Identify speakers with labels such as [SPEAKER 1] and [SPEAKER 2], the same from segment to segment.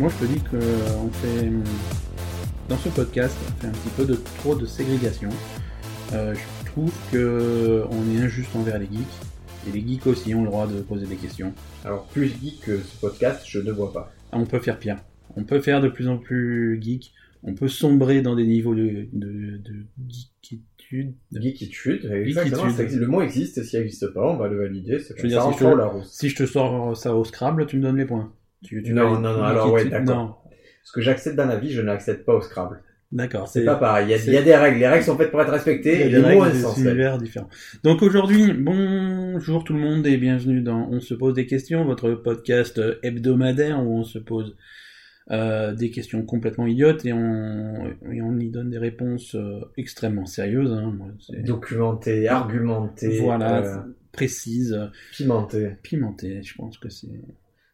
[SPEAKER 1] moi je te dis qu'on fait dans ce podcast, on fait un petit peu de trop de ségrégation. Euh, je trouve que on est injuste envers les geeks. Et les geeks aussi ont le droit de poser des questions.
[SPEAKER 2] Alors, plus geek que ce podcast, je ne vois pas.
[SPEAKER 1] Ah, on peut faire pire. On peut faire de plus en plus geek. On peut sombrer dans des niveaux de, de, de geekitude.
[SPEAKER 2] Geekitude, exactement. le mot existe, s'il n'existe pas, on va le valider.
[SPEAKER 1] Je veux dire, si je, te, si je, te, sors ça au Scrabble, tu me donnes les points.
[SPEAKER 2] Tu, non, non, non, alors ouais, d'accord. Ce que j'accepte dans la vie, je n'accepte pas au Scrabble.
[SPEAKER 1] D'accord.
[SPEAKER 2] C'est pas pareil. Il y, a, des règles. Les règles sont faites pour être respectées. Il y a des, règles,
[SPEAKER 1] des univers différents. Donc aujourd'hui, bonjour tout le monde et bienvenue dans On se pose des questions, votre podcast hebdomadaire où on se pose euh, des questions complètement idiotes et on, et on y donne des réponses euh, extrêmement sérieuses. Hein.
[SPEAKER 2] Documentées, argumentées.
[SPEAKER 1] Voilà, euh, précises.
[SPEAKER 2] Pimentées.
[SPEAKER 1] Pimentées, je pense que c'est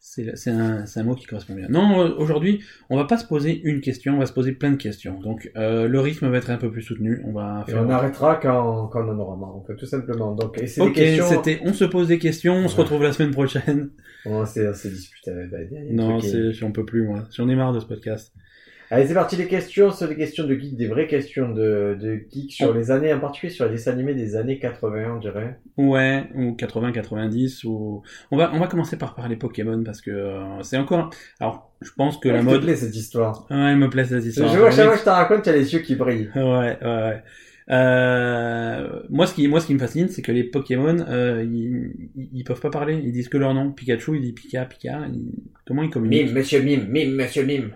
[SPEAKER 1] c'est un, un, mot qui correspond bien. Non, euh, aujourd'hui, on va pas se poser une question, on va se poser plein de questions. Donc, euh, le rythme va être un peu plus soutenu. On va
[SPEAKER 2] faire... Et on arrêtera quand, quand on en aura marre, en fait, tout simplement. Donc,
[SPEAKER 1] et ok, questions... c'était, on se pose des questions, on se retrouve la semaine prochaine.
[SPEAKER 2] On s'est disputé avec
[SPEAKER 1] Non, j'en peux plus, moi. J'en ai marre de ce podcast.
[SPEAKER 2] Allez, c'est parti, les questions, c'est des questions de geek, des vraies questions de, de geek sur les années, en particulier sur les dessins animés des années 80, on dirait.
[SPEAKER 1] Ouais, ou 80, 90, ou... On va, on va commencer par parler Pokémon, parce que euh, c'est encore... Alors, je pense que la mode...
[SPEAKER 2] me plaît cette histoire.
[SPEAKER 1] Ouais, elle me plaît cette histoire.
[SPEAKER 2] Je vois, chaque fois que je te raconte, tu as les yeux qui brillent.
[SPEAKER 1] Ouais, ouais, ouais. Euh, moi, ce qui, moi, ce qui me fascine, c'est que les Pokémon, euh, ils, ils, peuvent pas parler. Ils disent que leur nom. Pikachu, il dit Pika, Pika. Comment ils communiquent?
[SPEAKER 2] Mime, monsieur Mime, Mime, monsieur Mime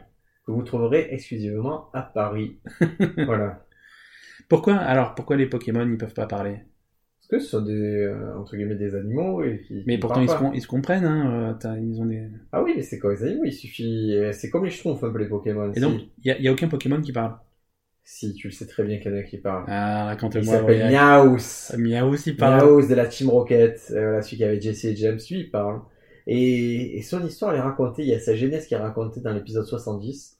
[SPEAKER 2] que vous trouverez exclusivement à Paris. voilà.
[SPEAKER 1] Pourquoi alors pourquoi les Pokémon ils peuvent pas parler?
[SPEAKER 2] Parce que ce sont des euh, entre guillemets des animaux et qui,
[SPEAKER 1] Mais pourtant ils se, ils se, comprennent hein, euh, ils ont des
[SPEAKER 2] Ah oui, mais c'est comme les animaux, il suffit euh, c'est comme les schtroumpfs un peu les Pokémon.
[SPEAKER 1] Et donc il y, a, aucun Pokémon qui parle?
[SPEAKER 2] Si, tu le sais très bien qu'il y en a qui parle.
[SPEAKER 1] Ah, raconte-moi.
[SPEAKER 2] Il s'appelle Miaus.
[SPEAKER 1] Miaus, il parle.
[SPEAKER 2] Miaus de la Team Rocket. voilà, celui qui avait Jesse et James, lui, il parle. Et, et, son histoire, elle est racontée, il y a sa jeunesse qui est racontée dans l'épisode 70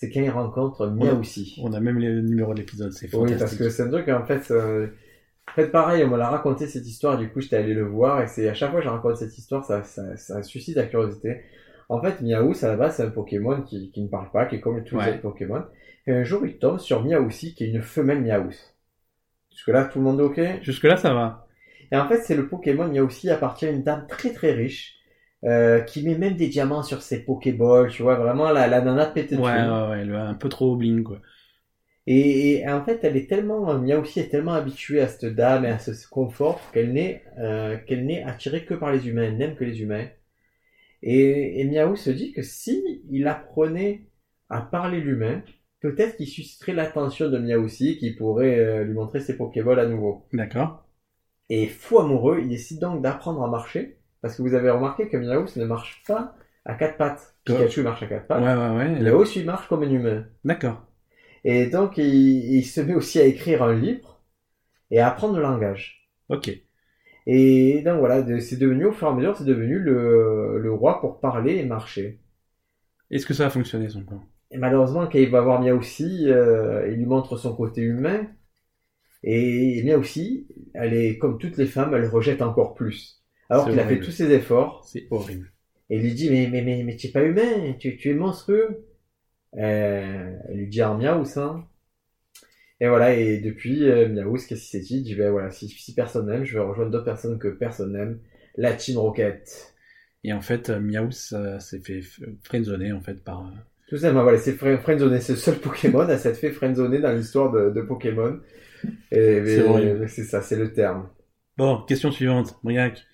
[SPEAKER 2] c'est quand il rencontre Miaoussi.
[SPEAKER 1] On a même les numéros de l'épisode, c'est fantastique.
[SPEAKER 2] Oui, parce que c'est un truc, en fait, euh, en fait, pareil, on m'a raconté cette histoire, du coup, j'étais allé le voir, et c'est à chaque fois que je raconte cette histoire, ça, ça, ça suscite la curiosité. En fait, Miaous, à la base, c'est un Pokémon qui, qui ne parle pas, qui est comme tous les autres Pokémon. Et un jour, il tombe sur Miaoussi, qui est une femelle Miaous. Jusque-là, tout le monde est OK?
[SPEAKER 1] Jusque-là, ça va.
[SPEAKER 2] Et en fait, c'est le Pokémon Miaoussi appartient à une dame très très riche, euh, qui met même des diamants sur ses Pokéballs, tu vois, vraiment la, la nana pété
[SPEAKER 1] ouais, ouais, ouais, elle un peu trop bling, quoi.
[SPEAKER 2] Et, en fait, elle est tellement, Mia aussi est tellement habituée à cette dame et à ce confort qu'elle n'est, euh, qu'elle n'est attirée que par les humains, elle n'aime que les humains. Et, et Miaou se dit que si il apprenait à parler l'humain, peut-être qu'il susciterait l'attention de Miaoussi, qui pourrait euh, lui montrer ses Pokéballs à nouveau.
[SPEAKER 1] D'accord.
[SPEAKER 2] Et fou amoureux, il décide donc d'apprendre à marcher parce que vous avez remarqué que Miaous ne marche pas à quatre pattes. Pikachu marche à quatre pattes.
[SPEAKER 1] Ouais, ouais, ouais.
[SPEAKER 2] Miaous, il marche comme un humain.
[SPEAKER 1] D'accord.
[SPEAKER 2] Et donc, il, se met aussi à écrire un livre et à apprendre le langage.
[SPEAKER 1] Ok.
[SPEAKER 2] Et donc voilà, c'est devenu, au fur et à mesure, c'est devenu le, le roi pour parler et marcher.
[SPEAKER 1] Est-ce que ça a fonctionné son plan?
[SPEAKER 2] Et malheureusement, quand il va voir Miaoussi, euh, il lui montre son côté humain. Et Miaoussi, elle est comme toutes les femmes, elle rejette encore plus. Alors qu'il a fait tous ses efforts.
[SPEAKER 1] C'est horrible.
[SPEAKER 2] Et il lui dit, mais, mais, mais, mais tu es pas humain, tu, tu es monstrueux. Euh, elle lui dit, un miaous, hein. Et voilà, et depuis, euh, Miaous, qu'est-ce qu'il s'est dit Il dit, ben voilà, si, si personne n'aime, je vais rejoindre d'autres personnes que personne n'aime. La Team Rocket.
[SPEAKER 1] Et en fait, euh, Miaous s'est fait friendzoner, en fait, par... Euh,
[SPEAKER 2] Tout simplement, voilà, c'est friendzoné, c'est le seul Pokémon à s'être fait friendzoner dans l'histoire de, de, Pokémon. Et c'est ça, c'est le terme.
[SPEAKER 1] Bon, question suivante, Briac.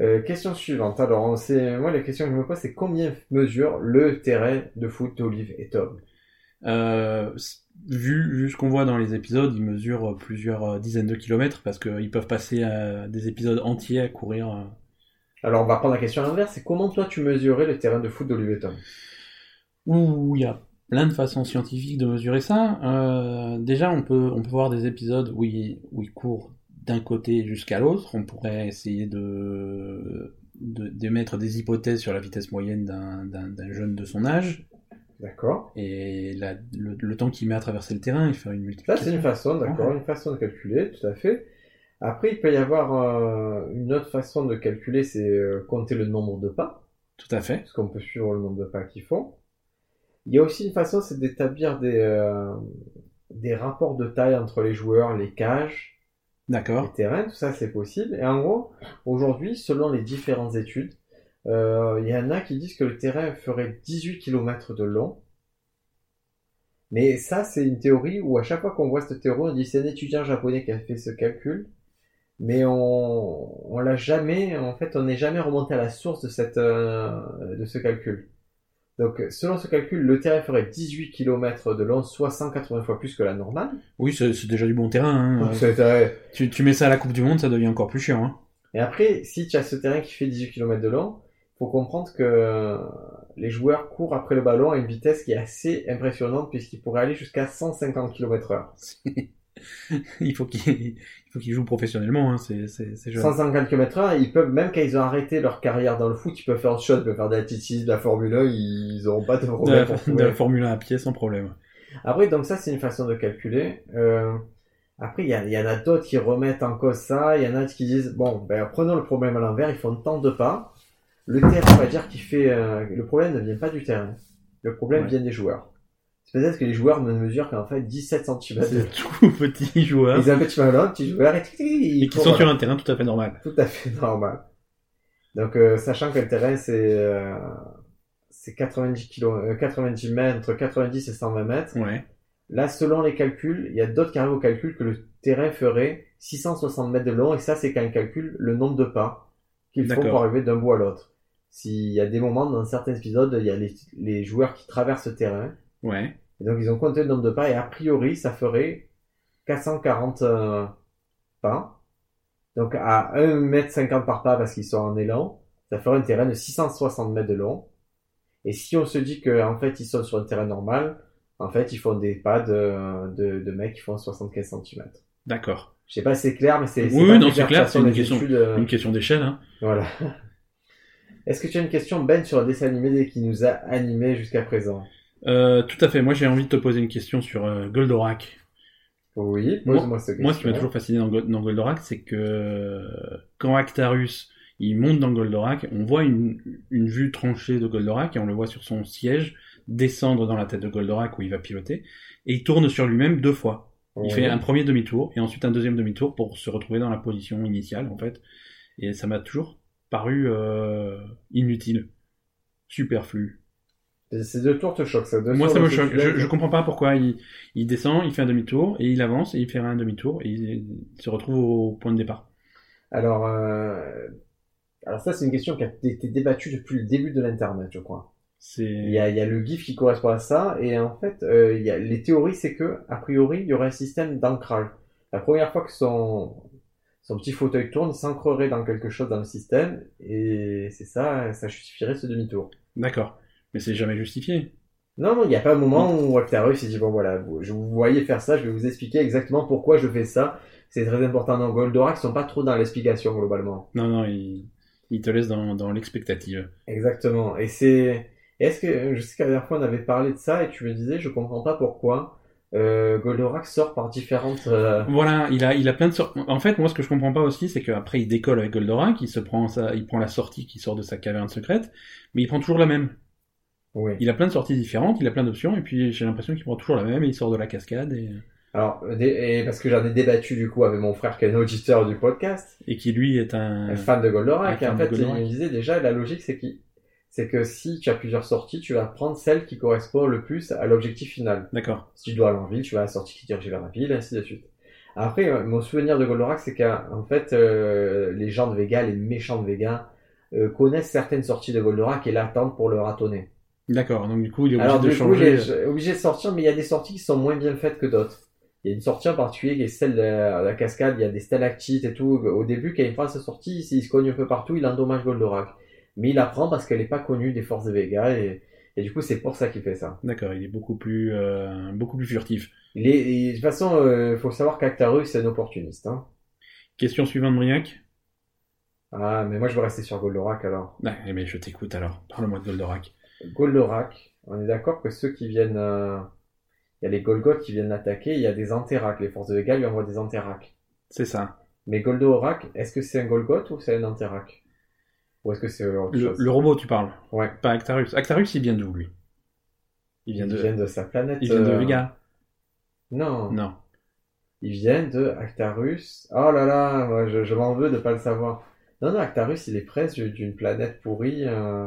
[SPEAKER 2] Euh, question suivante. Alors, moi, la question que je me pose, c'est combien mesure le terrain de foot d'Olive et Tom?
[SPEAKER 1] Euh, vu, vu ce qu'on voit dans les épisodes, ils mesurent plusieurs euh, dizaines de kilomètres parce qu'ils peuvent passer à des épisodes entiers à courir.
[SPEAKER 2] Alors, on va prendre la question inverse. C'est comment toi tu mesurais le terrain de foot d'Olive et Tom?
[SPEAKER 1] Ouh, il y a plein de façons scientifiques de mesurer ça. Euh, déjà, on peut, on peut voir des épisodes où ils, où ils courent d'un côté jusqu'à l'autre. On pourrait essayer de, d'émettre des hypothèses sur la vitesse moyenne d'un jeune de son âge.
[SPEAKER 2] D'accord.
[SPEAKER 1] Et le, temps qu'il met à traverser le terrain, il fait une multiplication.
[SPEAKER 2] Ça, c'est une façon, d'accord, une façon de calculer, tout à fait. Après, il peut y avoir euh, une autre façon de calculer, c'est euh, compter le nombre de pas.
[SPEAKER 1] Tout à fait.
[SPEAKER 2] Parce qu'on peut suivre le nombre de pas qu'ils font. Il y a aussi une façon, c'est d'établir des, euh, des rapports de taille entre les joueurs, les cages, les
[SPEAKER 1] D'accord.
[SPEAKER 2] terrains, tout ça c'est possible. Et en gros, aujourd'hui, selon les différentes études, euh, il y en a qui disent que le terrain ferait 18 km de long. Mais ça, c'est une théorie où à chaque fois qu'on voit cette théorie, on dit c'est un étudiant japonais qui a fait ce calcul. Mais on, on l'a jamais, en fait, on n'est jamais remonté à la source de cette, euh, de ce calcul. Donc, selon ce calcul, le terrain ferait 18 km de long, soit 180 fois plus que la normale.
[SPEAKER 1] Oui, c'est c'est déjà du bon terrain. hein.
[SPEAKER 2] Donc, c'est- euh,
[SPEAKER 1] Tu, tu mets ça à la Coupe du Monde, ça devient encore plus chiant. Hein.
[SPEAKER 2] Et après, si tu as ce terrain qui fait 18 km de long, faut comprendre que euh, les joueurs courent après le ballon à une vitesse qui est assez impressionnante puisqu'ils pourraient aller jusqu'à 150 km heure.
[SPEAKER 1] il faut qu'ils qu'ils jouent professionnellement, hein. c'est c'est- c'est jeune.
[SPEAKER 2] 150 km heure, ils peuvent, même quand ils ont arrêté leur carrière dans le foot, ils peuvent faire autre chose, ils peuvent faire de la TT, de la Formule 1, ils auront pas de
[SPEAKER 1] De
[SPEAKER 2] problème
[SPEAKER 1] la,
[SPEAKER 2] pour
[SPEAKER 1] de la Formule 1 à pied sans problème.
[SPEAKER 2] Après, donc ça, c'est une façon de calculer. Euh, après, il y, en a d'autres qui remettent en cause ça. Il y en a qui disent, bon, ben, prenons le problème à l'envers, ils font tant de pas. Le terrain, on va dire qu'il fait... euh, le problème ne vient pas du terrain. Le problème
[SPEAKER 1] Ouais.
[SPEAKER 2] vient des joueurs. Peut-être que les joueurs ne mesurent qu'en fait 17 cm.
[SPEAKER 1] C'est tout petits joueurs
[SPEAKER 2] Ils ont un petit petit joueur, et, ils
[SPEAKER 1] et qui sont sur un terrain tout à fait normal.
[SPEAKER 2] Tout à fait normal. Donc, euh, sachant que le terrain, c'est... euh, c'est 90 kilo, euh, 90 mètres, entre 90 et 120 mètres.
[SPEAKER 1] Ouais.
[SPEAKER 2] Là, selon les calculs, il y a d'autres qui arrivent au calcul que le terrain ferait 660 mètres de long, et ça, c'est quand ils calculent le nombre de pas qu'ils font pour arriver d'un bout à l'autre. S'il y a des moments, dans certains épisodes, il y a les, les joueurs qui traversent le terrain,
[SPEAKER 1] Ouais.
[SPEAKER 2] Et donc ils ont compté le nombre de pas, et a priori, ça ferait 440 euh, pas. Donc à 1m50 par pas parce qu'ils sont en élan, ça ferait un terrain de 660 mètres de long. Et si on se dit qu'en fait ils sont sur un terrain normal, en fait ils font des pas de, de, de mecs qui font 75 cm.
[SPEAKER 1] D'accord.
[SPEAKER 2] Je sais pas si c'est clair, mais c'est
[SPEAKER 1] Oui,
[SPEAKER 2] c'est pas
[SPEAKER 1] non,
[SPEAKER 2] clair,
[SPEAKER 1] une question-
[SPEAKER 2] euh,
[SPEAKER 1] Une question d'échelle, hein.
[SPEAKER 2] Voilà. Est-ce que tu as une question, Ben, sur le dessin animé qui nous a animés jusqu'à présent?
[SPEAKER 1] Euh, tout à fait. Moi, j'ai envie de te poser une question sur euh, Goldorak.
[SPEAKER 2] Oui,
[SPEAKER 1] Moi-
[SPEAKER 2] pose-moi cette question.
[SPEAKER 1] Moi, ce qui m'a toujours fasciné dans, Go- dans Goldorak, c'est que euh, quand Actarus il monte dans Goldorak, on voit une, une vue tranchée de Goldorak et on le voit sur son siège descendre dans la tête de Goldorak où il va piloter et il tourne sur lui-même deux fois. Il
[SPEAKER 2] Oui.
[SPEAKER 1] fait un premier demi-tour et ensuite un deuxième demi-tour pour se retrouver dans la position initiale en fait. Et ça m'a toujours paru euh, inutile, superflu.
[SPEAKER 2] Ces deux tours te choquent, ça. Deux
[SPEAKER 1] Moi, ça me choque. Je, je comprends pas pourquoi il, il descend, il fait un demi-tour, et il avance, et il fait un demi-tour, et il, il se retrouve au point de départ.
[SPEAKER 2] Alors, euh, alors ça, c'est une question qui a été débattue depuis le début de l'Internet, je crois. Il y a, il y a le GIF qui correspond à ça, et en fait, euh, il y a, les théories, c'est que, a priori, il y aurait un système d'ancrage. La première fois que son, son petit fauteuil tourne, il s'ancrerait dans quelque chose dans le système, et c'est ça, ça justifierait ce demi-tour.
[SPEAKER 1] D'accord. Mais c'est jamais justifié.
[SPEAKER 2] Non, non, il n'y a pas un moment où Actarus s'est dit, bon voilà, vous- je vous voyez faire ça, je vais vous expliquer exactement pourquoi je fais ça. C'est très important dans Goldorak, ils sont pas trop dans l'explication, globalement.
[SPEAKER 1] Non, non, il, il te laisse dans, dans l'expectative.
[SPEAKER 2] Exactement. Et c'est, est-ce que, je sais qu'à la dernière fois on avait parlé de ça et tu me disais, je comprends pas pourquoi, euh, Goldorak sort par différentes, euh,
[SPEAKER 1] Voilà, il a, il a plein de sorties. En fait, moi, ce que je comprends pas aussi, c'est qu'après, il décolle avec Goldorak, il se prend sa, il prend la sortie qui sort de sa caverne secrète, mais il prend toujours la même.
[SPEAKER 2] Oui.
[SPEAKER 1] Il a plein de sorties différentes, il a plein d'options, et puis j'ai l'impression qu'il prend toujours la même, et il sort de la cascade, et,
[SPEAKER 2] Alors, dé- et parce que j'en ai débattu du coup avec mon frère qui est un auditeur du podcast,
[SPEAKER 1] et qui lui est un.
[SPEAKER 2] un fan de Goldorak, et en fait, il me disait déjà, la logique c'est qui, c'est que si tu as plusieurs sorties, tu vas prendre celle qui correspond le plus à l'objectif final.
[SPEAKER 1] D'accord.
[SPEAKER 2] Si tu dois aller en ville, tu vas à la sortie qui dirige vers la ville, ainsi de suite. Après, euh, mon souvenir de Goldorak, c'est qu'en fait, euh, les gens de Vega, les méchants de Vega, euh, connaissent certaines sorties de Goldorak et l'attendent pour le ratonner.
[SPEAKER 1] D'accord. Donc, du coup, il est obligé
[SPEAKER 2] Alors,
[SPEAKER 1] de
[SPEAKER 2] du coup, il
[SPEAKER 1] changer.
[SPEAKER 2] est obligé de sortir, mais il y a des sorties qui sont moins bien faites que d'autres. Il y a une sortie en particulier qui est celle de la, la cascade, il y a des stalactites et tout. Au début, quand il prend sa sortie, il se cogne un peu partout, il endommage Goldorak. Mais il apprend parce qu'elle n'est pas connue des forces de Vega et, et du coup, c'est pour ça qu'il fait ça.
[SPEAKER 1] D'accord, il est beaucoup plus, euh, beaucoup plus furtif.
[SPEAKER 2] Il est, et de toute façon, il faut savoir qu'Actarus, c'est un opportuniste. Hein.
[SPEAKER 1] Question suivante, Briac.
[SPEAKER 2] Ah, mais moi je veux rester sur Goldorak alors.
[SPEAKER 1] Ah, mais je t'écoute alors. Parle-moi de Goldorak.
[SPEAKER 2] Goldorak, on est d'accord que ceux qui viennent. euh, Il y a les Golgoth qui viennent l'attaquer, il y a des Anterac. Les forces de Vega lui envoient des Anterac.
[SPEAKER 1] C'est ça.
[SPEAKER 2] Mais Goldorak, est-ce que c'est un Golgoth ou c'est un Anterac Ou est-ce que c'est
[SPEAKER 1] Le, robot, tu parles?
[SPEAKER 2] Ouais.
[SPEAKER 1] Pas Actarus. Actarus, il vient d'où, lui? Il vient de,
[SPEAKER 2] viennent de sa planète.
[SPEAKER 1] il vient de
[SPEAKER 2] euh,
[SPEAKER 1] Vega.
[SPEAKER 2] Non.
[SPEAKER 1] Non.
[SPEAKER 2] Ils viennent de Actarus. Oh là là, moi je, je m'en veux de pas le savoir. Non, non, Actarus, il est presque d'une planète pourrie. euh,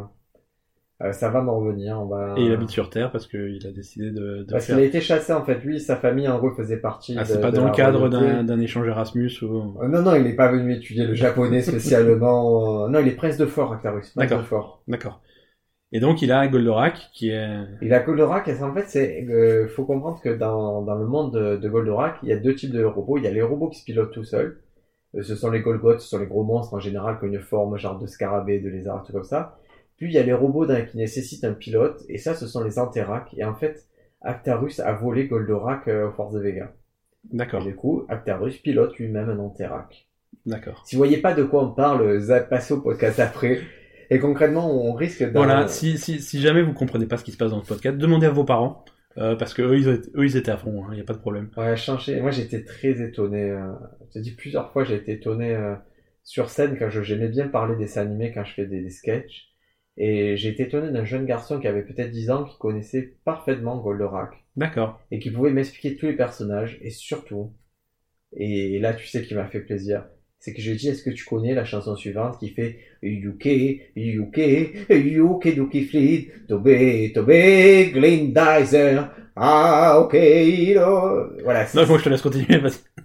[SPEAKER 2] euh, ça va m'en revenir. On va...
[SPEAKER 1] Et il habite sur Terre parce qu'il a décidé de, de
[SPEAKER 2] Parce
[SPEAKER 1] faire.
[SPEAKER 2] qu'il a été chassé en fait. Lui, sa famille en gros faisait partie.
[SPEAKER 1] Ah, c'est pas dans le cadre d'un échange Erasmus ou.
[SPEAKER 2] Euh, Non, non, il n'est pas venu étudier le japonais spécialement. euh, Non, il est prince de fort, Actarus.
[SPEAKER 1] D'accord.
[SPEAKER 2] fort.
[SPEAKER 1] D'accord. Et donc il a Goldorak qui est.
[SPEAKER 2] Et la Goldorak, en fait, c'est, euh, faut comprendre que dans, dans le monde de, de Goldorak, il y a deux types de robots. Il y a les robots qui se pilotent tout seuls. Euh, ce sont les Golgoths, ce sont les gros monstres en général qui ont une forme genre de scarabée, de lézard, tout comme ça. Puis il y a les robots d'un- qui nécessitent un pilote, et ça, ce sont les Anterac. Et en fait, Actarus a volé Goldorak euh, aux forces de Vega.
[SPEAKER 1] D'accord.
[SPEAKER 2] du coup, Actarus pilote lui-même un Anterac.
[SPEAKER 1] D'accord.
[SPEAKER 2] Si vous voyez pas de quoi on parle, euh, passez au podcast après. Et concrètement, on risque d'en...
[SPEAKER 1] Voilà. Si, si, si jamais vous comprenez pas ce qui se passe dans le podcast, demandez à vos parents. euh, parce que eux ils, étaient, eux, ils étaient à fond, il n'y a pas de problème.
[SPEAKER 2] Ouais, changer. Moi, j'étais très étonné. Euh... Je te dis plusieurs fois, j'ai été étonné euh, sur scène quand je j'aimais bien parler des dessins animés quand je fais des, des sketchs. Et j'ai été étonné d'un jeune garçon qui avait peut-être 10 ans qui connaissait parfaitement Goldorak
[SPEAKER 1] D'accord.
[SPEAKER 2] et qui pouvait m'expliquer tous les personnages et surtout, et là tu sais qui m'a fait plaisir, c'est que je lui ai dit est-ce que tu connais la chanson suivante qui fait UK, UK, UK Duki Fleet, Tobe, Tobe, Glendizer, ah ok, voilà.
[SPEAKER 1] Non, moi je te laisse continuer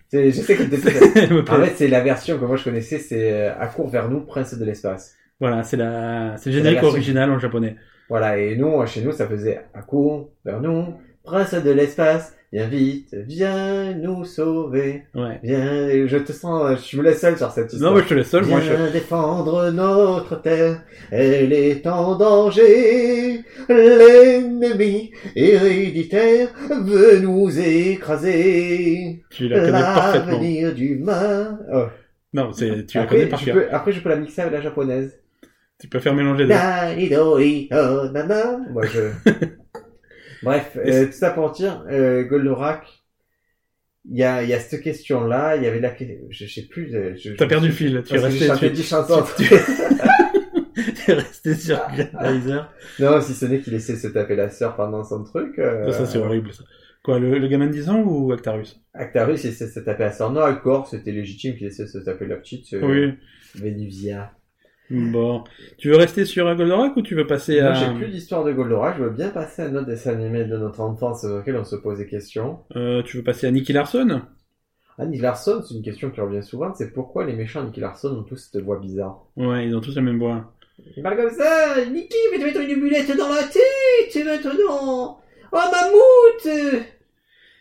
[SPEAKER 2] c'est- je sais que en fait c'est la version que moi je connaissais, c'est euh, à court vers nous, prince de l'espace.
[SPEAKER 1] Voilà, c'est la, c'est le générique original en japonais.
[SPEAKER 2] Voilà, et nous, chez nous, ça faisait court vers nous, prince de l'espace, viens vite, viens nous sauver.
[SPEAKER 1] Ouais.
[SPEAKER 2] Viens, je te sens, je me laisse seul sur cette histoire.
[SPEAKER 1] Non, moi je te laisse seul. Moi, je...
[SPEAKER 2] Viens défendre notre terre, elle est en danger. L'ennemi héréditaire veut nous écraser.
[SPEAKER 1] tu la connais parfaitement.
[SPEAKER 2] L'avenir du mal. Oh.
[SPEAKER 1] Non, c'est, tu la connais par
[SPEAKER 2] je
[SPEAKER 1] cœur.
[SPEAKER 2] peux, après, je peux la mixer avec la japonaise.
[SPEAKER 1] Tu peux faire mélanger les deux.
[SPEAKER 2] Moi, je... Bref, euh, tout ça pour dire, euh, Goldorak, il y a, il y a cette question-là, il y avait la question, je, je sais plus, euh, je,
[SPEAKER 1] T'as perdu le fil. Tu es
[SPEAKER 2] j'ai
[SPEAKER 1] resté, tu,
[SPEAKER 2] 10 chansons.
[SPEAKER 1] tu es resté sur Grandizer.
[SPEAKER 2] non, si ce n'est qu'il essaie de se taper la sœur pendant son truc. euh,
[SPEAKER 1] Ça, c'est horrible. Ça. Quoi, le, le gamin de 10 ans ou Actarus?
[SPEAKER 2] Actarus essaie de se taper la sœur. Non, Alcor, c'était légitime qu'il essaie de se taper la petite.
[SPEAKER 1] Oui.
[SPEAKER 2] Vénusia.
[SPEAKER 1] Bon. Tu veux rester sur un Goldorak ou tu veux passer
[SPEAKER 2] Moi,
[SPEAKER 1] à...
[SPEAKER 2] j'ai plus d'histoire de Goldorak, je veux bien passer à un autre dessin animé de notre enfance auquel on se pose des questions.
[SPEAKER 1] Euh, tu veux passer à Nicky Larson?
[SPEAKER 2] Ah, Nick Larson, c'est une question qui revient souvent, c'est pourquoi les méchants Nicky Larson ont tous cette voix bizarre?
[SPEAKER 1] Ouais, ils ont tous la même voix.
[SPEAKER 2] Il parle comme ça Nicky, je vais te mettre une bulette dans la tête maintenant Oh, mammouth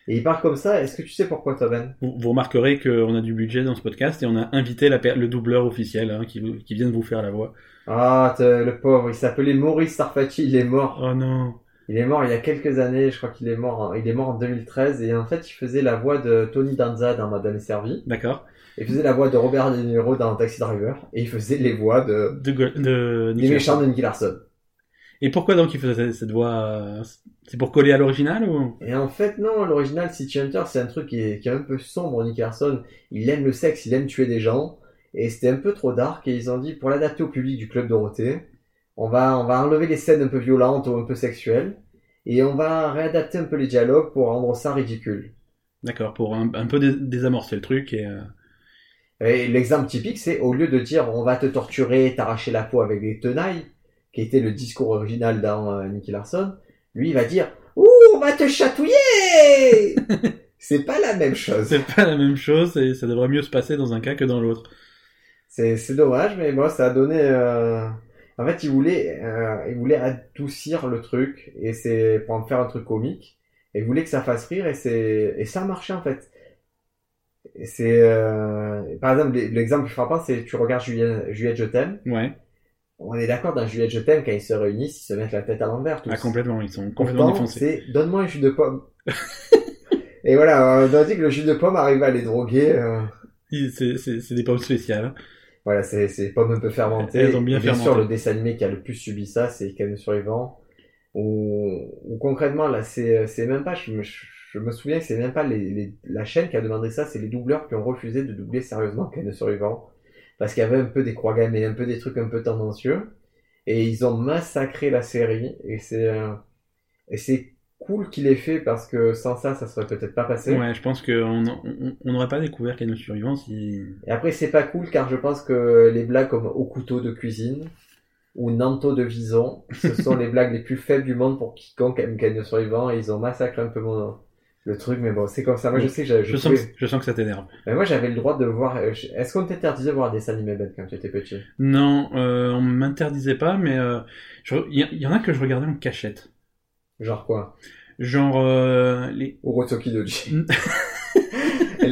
[SPEAKER 2] Et il parle comme ça, est-ce que tu sais pourquoi, toi, Ben?
[SPEAKER 1] Vous, vous remarquerez qu'on a du budget dans ce podcast et on a invité la le doubleur officiel hein, qui, vient de vous faire la voix.
[SPEAKER 2] Ah, le pauvre, il s'appelait Maurice Sarfati, il est mort.
[SPEAKER 1] Oh non.
[SPEAKER 2] Il est mort il y a quelques années, je crois qu'il est mort, en- il est mort en 2013, et en fait, il faisait la voix de Tony Danza dans Madame est servie,
[SPEAKER 1] D'accord.
[SPEAKER 2] il faisait la voix de Robert De Niro dans Taxi Driver, et il faisait les voix de...
[SPEAKER 1] De, de
[SPEAKER 2] des méchants de Nicky Larson.
[SPEAKER 1] Et pourquoi donc il faisait cette voix euh, C'est pour coller à l'original ou?
[SPEAKER 2] Et en fait, non, l'original City Hunter, c'est un truc qui est, qui est un peu sombre, Nick Larson. Il aime le sexe, il aime tuer des gens. Et c'était un peu trop dark, et ils ont dit, pour l'adapter au public du Club Dorothée, on va, on va enlever les scènes un peu violentes ou un peu sexuelles, et on va réadapter un peu les dialogues pour rendre ça ridicule.
[SPEAKER 1] D'accord, pour un, un peu dé- désamorcer le truc et... euh,
[SPEAKER 2] Et l'exemple typique, c'est au lieu de dire, on va te torturer, t'arracher la peau avec des tenailles, qui était le discours original dans euh, Nicky Larson, lui, il va dire, ouh, on va te chatouiller! c'est pas la même chose.
[SPEAKER 1] C'est pas la même chose et ça devrait mieux se passer dans un cas que dans l'autre.
[SPEAKER 2] C'est, dommage, mais bon, ça a donné. euh, En fait, il voulait, euh, il voulait adoucir le truc et c'est pour en faire un truc comique. Et il voulait que ça fasse rire et c'est et ça a marché en fait. C'est euh, par exemple l'exemple frappant, c'est tu regardes Juliette, Juliette je t'aime.
[SPEAKER 1] Ouais,
[SPEAKER 2] On est d'accord dans Juliette je t'aime quand ils se réunissent, ils se mettent la tête à l'envers. tous.
[SPEAKER 1] ah, complètement, ils sont complètement
[SPEAKER 2] Pourtant,
[SPEAKER 1] défoncés.
[SPEAKER 2] c'est donne-moi un jus de pomme. et voilà, on a dit que le jus de pomme arrive à les droguer. euh,
[SPEAKER 1] C'est c'est- c'est des pommes spéciales. hein.
[SPEAKER 2] Voilà, c'est c'est pommes un peu fermentées.
[SPEAKER 1] Elles ont bien
[SPEAKER 2] bien sûr, le dessin animé qui a le plus subi ça, c'est le survivant. Ou, ou concrètement, là, c'est c'est même pas, je me, je me souviens que c'est même pas les, les- la chaîne qui a demandé ça, c'est les doubleurs qui ont refusé de doubler sérieusement le survivant. Parce qu'il y avait un peu des croix gammées, un peu des trucs un peu tendancieux. Et ils ont massacré la série. Et c'est, euh, et c'est cool qu'il ait fait parce que sans ça, ça serait peut-être pas passé.
[SPEAKER 1] Ouais, je pense qu'on on- on n'aurait pas découvert qu'il y a survivants si.
[SPEAKER 2] Et après, c'est pas cool car je pense que les blagues comme au couteau de cuisine ou Nanto de Vison, ce sont les blagues les plus faibles du monde pour quiconque aime Gagne survivant et ils ont massacré un peu mon, le truc, mais bon, c'est comme ça. Moi, je sais que j'avais,
[SPEAKER 1] Je sens, que, je sens que ça t'énerve.
[SPEAKER 2] mais moi, j'avais le droit de voir, euh, je- est-ce qu'on t'interdisait de voir des dessins animés Ben quand tu étais petit?
[SPEAKER 1] Non, euh, on m'interdisait pas, mais euh, je- il y, il y en a que je regardais en cachette.
[SPEAKER 2] Genre quoi?
[SPEAKER 1] Genre euh, les.
[SPEAKER 2] Urotsuki Doji.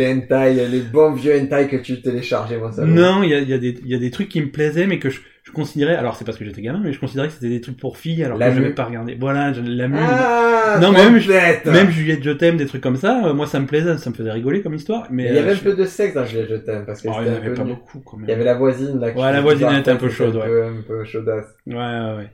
[SPEAKER 2] les hentai, les bons vieux hentai que tu téléchargeais, moi, ça.
[SPEAKER 1] Non, il y a, il y, a des- il y a des trucs qui me plaisaient, mais que je, je considérais. Alors, c'est parce que j'étais gamin, mais je considérais que c'était des trucs pour filles, alors
[SPEAKER 2] La
[SPEAKER 1] que je n'avais pas regardé. Voilà, je- la mue.
[SPEAKER 2] Ah!
[SPEAKER 1] Non, même, je-. Même Juliette, je t'aime, des trucs comme ça, euh, moi ça me plaisait, ça me faisait rigoler comme histoire. Mais
[SPEAKER 2] il y avait
[SPEAKER 1] euh,
[SPEAKER 2] un peu de sexe dans Juliette Je t'aime, parce que
[SPEAKER 1] Oh, il y en avait pas beaucoup quand même.
[SPEAKER 2] Il y avait la voisine, là.
[SPEAKER 1] Ouais, la voisine était un peu chaude,
[SPEAKER 2] peu, un peu chaudasse.
[SPEAKER 1] Ouais, ouais, ouais.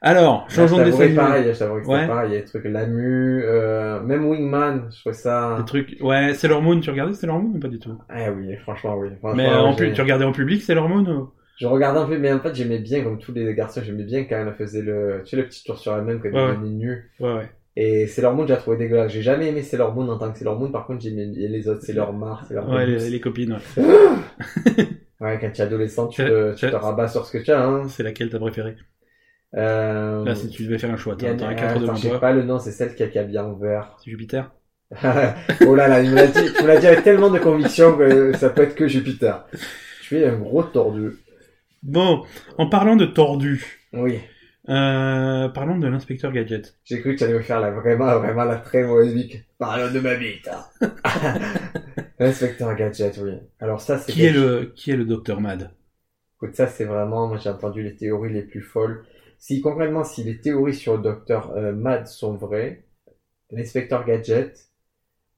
[SPEAKER 1] Alors, changeons de dessin animé.
[SPEAKER 2] pareil, je que
[SPEAKER 1] Ouais.
[SPEAKER 2] pareil. Il y a des trucs, Lamu, euh, même Wingman, je trouvais ça.
[SPEAKER 1] Des trucs. Ouais, Sailor Moon, tu regardais Sailor Moon ou pas du tout?
[SPEAKER 2] Ah oui, franchement, oui. Franchement,
[SPEAKER 1] Mais en pu- tu regardais en public Sailor Moon ou...
[SPEAKER 2] Je regardais un peu, mais en fait, j'aimais bien, comme tous les garçons, j'aimais bien quand elle faisait le, tu sais, le petit tour sur elle-même quand elle
[SPEAKER 1] Ouais.
[SPEAKER 2] devenait nue.
[SPEAKER 1] Ouais, ouais.
[SPEAKER 2] Et Sailor Moon, j'ai trouvé dégueulasse. J'ai jamais aimé Sailor Moon en tant que Sailor Moon, par contre, j'aimais les autres, Sailor Mars, Sailor
[SPEAKER 1] Ouais, les, les copines, ouais.
[SPEAKER 2] Ouais, quand tu es adolescent, tu
[SPEAKER 1] C'est-
[SPEAKER 2] te, tu
[SPEAKER 1] c'est-
[SPEAKER 2] te rabats sur ce que tu as, hein.
[SPEAKER 1] C'est laquelle t'as préférée?
[SPEAKER 2] Euh...
[SPEAKER 1] Là, si tu devais faire un choix, t'as un 4
[SPEAKER 2] attends,
[SPEAKER 1] devant toi.
[SPEAKER 2] pas le nom, c'est celle qui a qui a bien en vert.
[SPEAKER 1] C'est Jupiter?
[SPEAKER 2] Oh là là, il me l'a dit, tu me l'as dit avec tellement de conviction que ça peut être que Jupiter. Tu es un gros tordu.
[SPEAKER 1] Bon, en parlant de tordu,
[SPEAKER 2] Oui.
[SPEAKER 1] euh, parlons de l'inspecteur Gadget.
[SPEAKER 2] J'ai cru que tu allais me faire la, vraiment, vraiment la très mauvaise bite. Parlons de ma bite. hein. L'inspecteur Gadget, oui. Alors ça, c'est
[SPEAKER 1] Qui est le, qui est le docteur Mad?
[SPEAKER 2] Écoute, ça, c'est vraiment, moi, j'ai entendu les théories les plus folles. Si, concrètement, si les théories sur le docteur euh, Mad sont vraies, l'inspecteur Gadget,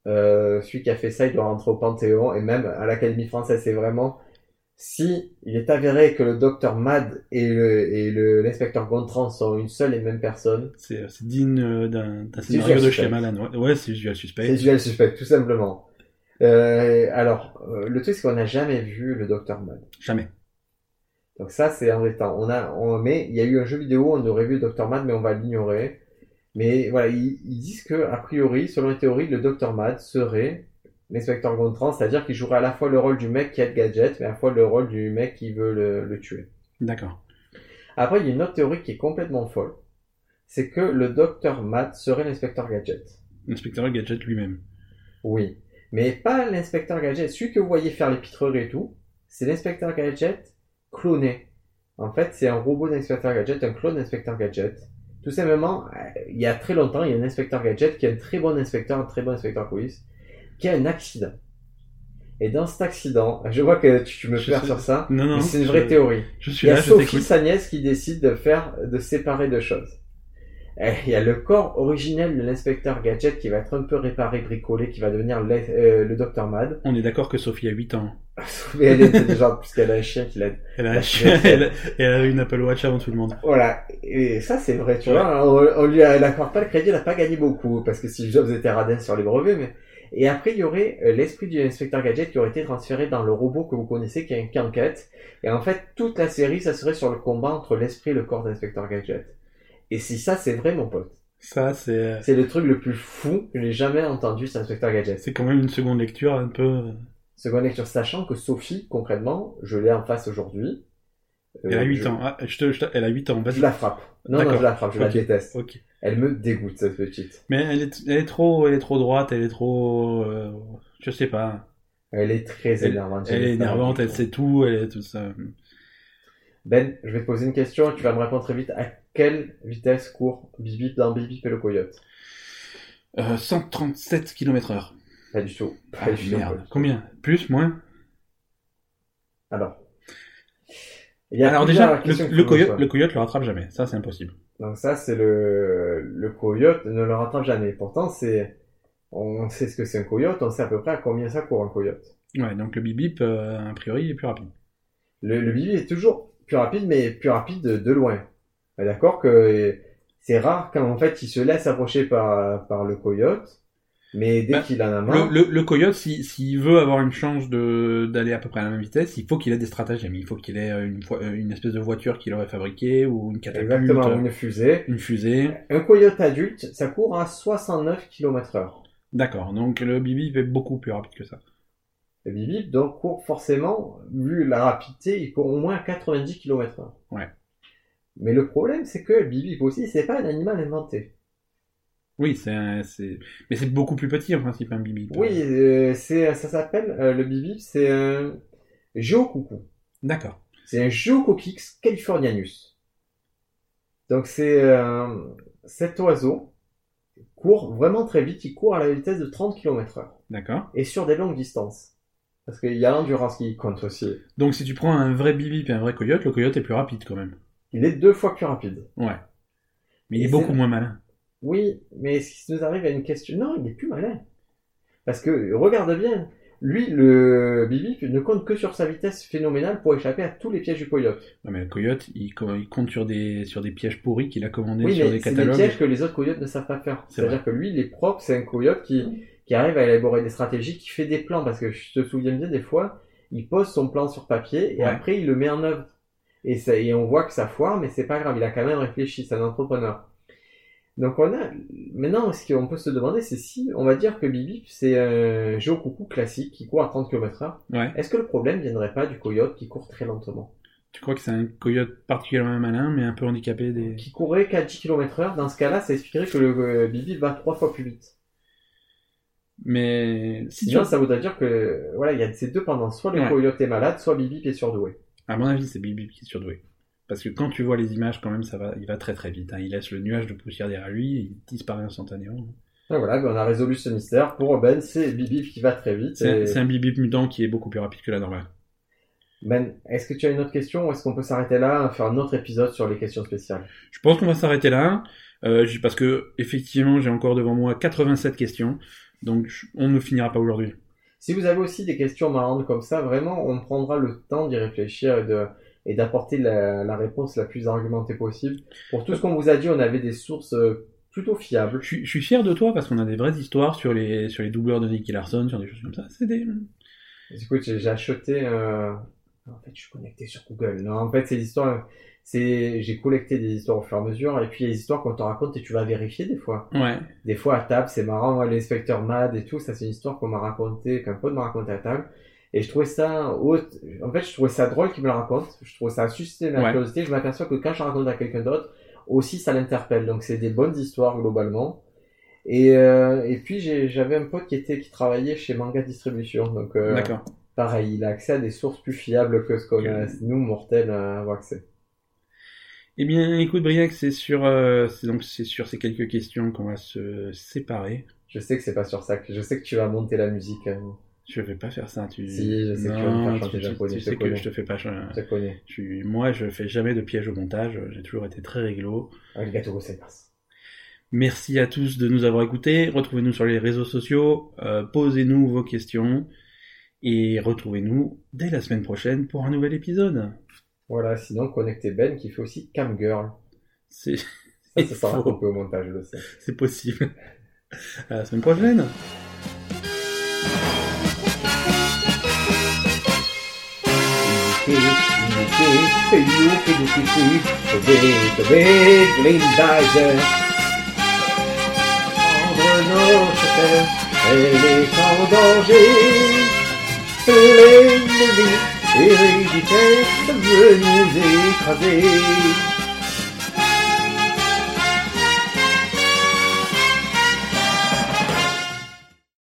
[SPEAKER 2] euh, celui qui a fait ça, il doit rentrer au Panthéon, et même à l'Académie française, c'est vraiment, si il est avéré que le docteur Mad et le, et le, l'inspecteur Gontran sont une seule et même personne,
[SPEAKER 1] C'est c'est digne euh, d'un scénario de
[SPEAKER 2] Suspect.
[SPEAKER 1] Shyamalan. Ouais, ouais c'est Visual Suspect.
[SPEAKER 2] c'est duel suspect, tout simplement. Euh, alors, euh, le truc, c'est qu'on n'a jamais vu le docteur Mad.
[SPEAKER 1] Jamais.
[SPEAKER 2] Donc ça, c'est embêtant. On a, on, mais il y a eu un jeu vidéo, on aurait vu Dr. Mad, mais on va l'ignorer. Mais voilà, ils, ils disent que, a priori, selon les théories, le Dr. Mad serait l'inspecteur Gontran, c'est-à-dire qu'il jouerait à la fois le rôle du mec qui a le gadget, mais à la fois le rôle du mec qui veut le, le tuer.
[SPEAKER 1] D'accord.
[SPEAKER 2] Après, il y a une autre théorie qui est complètement folle. C'est que le Dr. Mad serait l'inspecteur gadget.
[SPEAKER 1] L'inspecteur Gadget lui-même.
[SPEAKER 2] Oui. Mais pas l'inspecteur gadget. Celui que vous voyez faire les pitreries et tout, c'est l'inspecteur gadget cloné. En fait, c'est un robot d'inspecteur gadget, un clone d'inspecteur gadget. Tout simplement, euh, il y a très longtemps, il y a un inspecteur gadget qui est un très bon inspecteur, un très bon inspecteur police, qui a un accident. Et dans cet accident, je vois que tu, me perds sur ça,
[SPEAKER 1] Non, non.
[SPEAKER 2] mais c'est une vraie
[SPEAKER 1] je-
[SPEAKER 2] théorie.
[SPEAKER 1] Je suis
[SPEAKER 2] Il y a
[SPEAKER 1] là,
[SPEAKER 2] Sophie, sa nièce, qui décide de faire, de séparer deux choses. Et Il y a le corps originel de l'inspecteur Gadget qui va être un peu réparé, bricolé, qui va devenir le, euh, le Dr. Mad.
[SPEAKER 1] On est d'accord que Sophie a 8 ans.
[SPEAKER 2] Mais elle est intelligente puisqu'elle a un chien qui l'aide.
[SPEAKER 1] Elle a,
[SPEAKER 2] La
[SPEAKER 1] elle, a- elle a une Apple Watch avant tout le monde.
[SPEAKER 2] Voilà. Et ça, c'est vrai, tu
[SPEAKER 1] Ouais.
[SPEAKER 2] vois. On, on lui a- elle accorde pas le crédit, elle a pas gagné beaucoup. Parce que si Jobs était radin sur les brevets, mais... Et après, il y aurait euh, l'esprit du inspecteur Gadget qui aurait été transféré dans le robot que vous connaissez, qui est un enquête. Et en fait, toute la série, ça serait sur le combat entre l'esprit et le corps d'inspecteur Gadget. Et si ça, c'est vrai, mon pote.
[SPEAKER 1] Ça, c'est
[SPEAKER 2] C'est le truc le plus fou que j'ai jamais entendu sur Inspecteur Gadget.
[SPEAKER 1] c'est quand même une seconde lecture un peu.
[SPEAKER 2] Seconde lecture, sachant que Sophie, concrètement, je l'ai en face aujourd'hui.
[SPEAKER 1] Elle a
[SPEAKER 2] Euh,
[SPEAKER 1] 8
[SPEAKER 2] je-
[SPEAKER 1] ans. Ah, je te, je te- elle a 8 ans.
[SPEAKER 2] Je la frappe. Non, non, je la frappe, je la déteste.
[SPEAKER 1] Ok.
[SPEAKER 2] Elle me dégoûte, cette petite.
[SPEAKER 1] Mais elle est, elle est trop, elle est trop droite. Elle est trop. euh, je sais pas.
[SPEAKER 2] Elle est très
[SPEAKER 1] Elle-
[SPEAKER 2] énervante.
[SPEAKER 1] Elle est énervante. Elle sait tout. Elle est tout ça.
[SPEAKER 2] Ben, je vais te poser une question, tu vas me répondre très vite. À quelle vitesse court Bibi dans Bibi et le coyote
[SPEAKER 1] Euh, 137 km heure.
[SPEAKER 2] Pas du tout. Pas
[SPEAKER 1] Ah,
[SPEAKER 2] du tout.
[SPEAKER 1] merde. Combien? Plus Moins?
[SPEAKER 2] Alors. Il y a
[SPEAKER 1] Alors
[SPEAKER 2] plusieurs
[SPEAKER 1] déjà, le, coyote, le coyote le rattrape jamais. Ça, c'est impossible.
[SPEAKER 2] Donc ça, c'est le, le coyote ne le rattrape jamais. Pourtant, c'est, on sait ce que c'est un coyote, on sait à peu près à combien ça court un coyote.
[SPEAKER 1] Ouais. Donc le bip bip, euh, a priori, est plus rapide.
[SPEAKER 2] Le, le bibi est toujours plus rapide, mais plus rapide de, de loin. Est D'accord que c'est rare quand en fait il se laisse approcher par, par le coyote. Mais dès
[SPEAKER 1] Bah,
[SPEAKER 2] qu'il en a marre,
[SPEAKER 1] le, le coyote, si- s'il veut avoir une chance de d'aller à peu près à la même vitesse, il faut qu'il ait des stratagèmes. Il faut qu'il ait euh, une, euh, une espèce de voiture qu'il aurait fabriquée ou une catapulte,
[SPEAKER 2] exactement,
[SPEAKER 1] euh,
[SPEAKER 2] une fusée.
[SPEAKER 1] une fusée.
[SPEAKER 2] Un coyote adulte, ça court à 69 km heure.
[SPEAKER 1] D'accord. Donc le bibi est beaucoup plus rapide que ça.
[SPEAKER 2] Le bibip, donc, court forcément, vu la rapidité, il court au moins à 90 km heure.
[SPEAKER 1] Ouais.
[SPEAKER 2] Mais le problème, c'est que le bibip aussi, c'est pas un animal inventé.
[SPEAKER 1] Oui, c'est un- c'est mais c'est beaucoup plus petit en principe un bibi.
[SPEAKER 2] Oui, euh, c'est, ça s'appelle, euh, le bibip, c'est un géocoucou.
[SPEAKER 1] D'accord.
[SPEAKER 2] C'est un Geocoquix californianus. Donc c'est euh, cet oiseau court vraiment très vite, il court à la vitesse de 30 km heure.
[SPEAKER 1] D'accord.
[SPEAKER 2] Et sur des longues distances. Parce qu'il y a l'endurance qui compte aussi.
[SPEAKER 1] Donc si tu prends un vrai bibi et un vrai coyote, le coyote est plus rapide quand même.
[SPEAKER 2] Il est deux fois plus rapide.
[SPEAKER 1] Ouais. Mais il est beaucoup moins malin.
[SPEAKER 2] Oui, mais ce qui nous arrive à une question... Non, il est plus malin. Parce que, regarde bien, lui, le bibip ne compte que sur sa vitesse phénoménale pour échapper à tous les pièges du coyote.
[SPEAKER 1] Ouais, mais le coyote, il, co- il compte sur des sur des pièges pourris qu'il a commandés
[SPEAKER 2] Oui,
[SPEAKER 1] sur
[SPEAKER 2] mais
[SPEAKER 1] des
[SPEAKER 2] c'est des
[SPEAKER 1] catalogues.
[SPEAKER 2] pièges que les autres coyotes ne savent pas faire.
[SPEAKER 1] C'est
[SPEAKER 2] C'est-à-dire que lui, il est propre, c'est un coyote qui, qui arrive à élaborer des stratégies, qui fait des plans, parce que je te souviens bien, des fois, il pose son plan sur papier, et
[SPEAKER 1] Ouais.
[SPEAKER 2] après, il le met en œuvre. Et, ça, et on voit que ça foire, mais c'est pas grave, il a quand même réfléchi, c'est un entrepreneur. Donc on a, maintenant, ce qu'on peut se demander, c'est si, on va dire que Bibi, c'est un géocoucou classique qui court à 30 km heure.
[SPEAKER 1] Ouais.
[SPEAKER 2] Est-ce que le problème viendrait pas du coyote qui court très lentement?
[SPEAKER 1] Tu crois que c'est un coyote particulièrement malin, mais un peu handicapé des.
[SPEAKER 2] Qui courrait qu'à 10 km heure, dans ce cas-là, ça expliquerait que le euh, Bibi va trois fois plus vite.
[SPEAKER 1] Mais si tu
[SPEAKER 2] Sinon, ça voudrait dire que voilà, il y a ces deux pendant soit le
[SPEAKER 1] Ouais.
[SPEAKER 2] coyote est malade, soit Bibi est surdoué.
[SPEAKER 1] À mon avis, c'est Bibi qui est surdoué. Parce que quand tu vois les images, quand même, ça va, il va très très vite. hein. Il laisse le nuage de poussière derrière lui, et il disparaît instantanément.
[SPEAKER 2] Voilà, ben, on a résolu ce mystère. Pour Ben, c'est Bibi qui va très vite.
[SPEAKER 1] C'est un-
[SPEAKER 2] et-
[SPEAKER 1] un mutant qui est beaucoup plus rapide que la normale.
[SPEAKER 2] Ben, est-ce que tu as une autre question ou est-ce qu'on peut s'arrêter là et faire un autre épisode sur les questions spéciales?
[SPEAKER 1] Je pense qu'on va s'arrêter là, euh, parce que effectivement, j'ai encore devant moi 87 questions, donc on ne finira pas aujourd'hui.
[SPEAKER 2] Si vous avez aussi des questions marrantes comme ça, vraiment, on prendra le temps d'y réfléchir et de et d'apporter la, la réponse la plus argumentée possible. Pour tout ce qu'on vous a dit, on avait des sources euh, plutôt fiables.
[SPEAKER 1] Je suis, je suis fier de toi parce qu'on a des vraies histoires sur les sur les doubleurs de Nicky Larson, sur des choses comme ça. C'est des
[SPEAKER 2] Écoute, j'ai j'ai acheté. euh, En fait, je suis connecté sur Google. Non, en fait, c'est l'histoire. C'est, j'ai collecté des histoires au fur et à mesure, et puis les histoires qu'on te raconte et tu vas vérifier des fois.
[SPEAKER 1] ouais.
[SPEAKER 2] Des fois à table, c'est marrant, moi, l'inspecteur Mad et tout, ça c'est une histoire qu'on m'a racontée, qu'un pote m'a raconté à table. Et je trouvais ça haute. En fait, je trouvais ça drôle qu'il me la raconte. Je trouvais ça susciter ma
[SPEAKER 1] Ouais.
[SPEAKER 2] curiosité. Je m'aperçois que quand je raconte à quelqu'un d'autre, aussi ça l'interpelle. Donc c'est des bonnes histoires globalement. Et, euh, et puis j'avais un pote qui était qui travaillait chez Manga Distribution. Donc euh, pareil, il a accès à des sources plus fiables que ce qu'on a, nous mortels euh, avoir accès.
[SPEAKER 1] Eh bien, écoute, Briac, c'est sur euh, c'est donc c'est sur ces quelques questions qu'on va se séparer.
[SPEAKER 2] Je sais que c'est pas sur ça. que- Je sais que tu vas monter la musique. hein.
[SPEAKER 1] Je vais pas faire ça. Tu...
[SPEAKER 2] Si, je sais que tu vas me faire chanter
[SPEAKER 1] tu,
[SPEAKER 2] japonais,
[SPEAKER 1] tu
[SPEAKER 2] je
[SPEAKER 1] sais que je te fais pas. ch-
[SPEAKER 2] Je te connais.
[SPEAKER 1] Moi, je fais jamais de piège au montage. J'ai toujours été très réglo.
[SPEAKER 2] Arigato gozaimasu.
[SPEAKER 1] Merci à tous de nous avoir écoutés. Retrouvez-nous sur les réseaux sociaux. euh, Posez-nous vos questions. Et retrouvez-nous dès la semaine prochaine pour un nouvel épisode.
[SPEAKER 2] Voilà, sinon connectez Ben qui fait aussi Cam Girl.
[SPEAKER 1] C'est
[SPEAKER 2] Ça, ça sera coupé au montage, je le sais.
[SPEAKER 1] c'est possible. À la semaine prochaine.
[SPEAKER 2] Elle est en danger. Héréditaire veut nous écraser.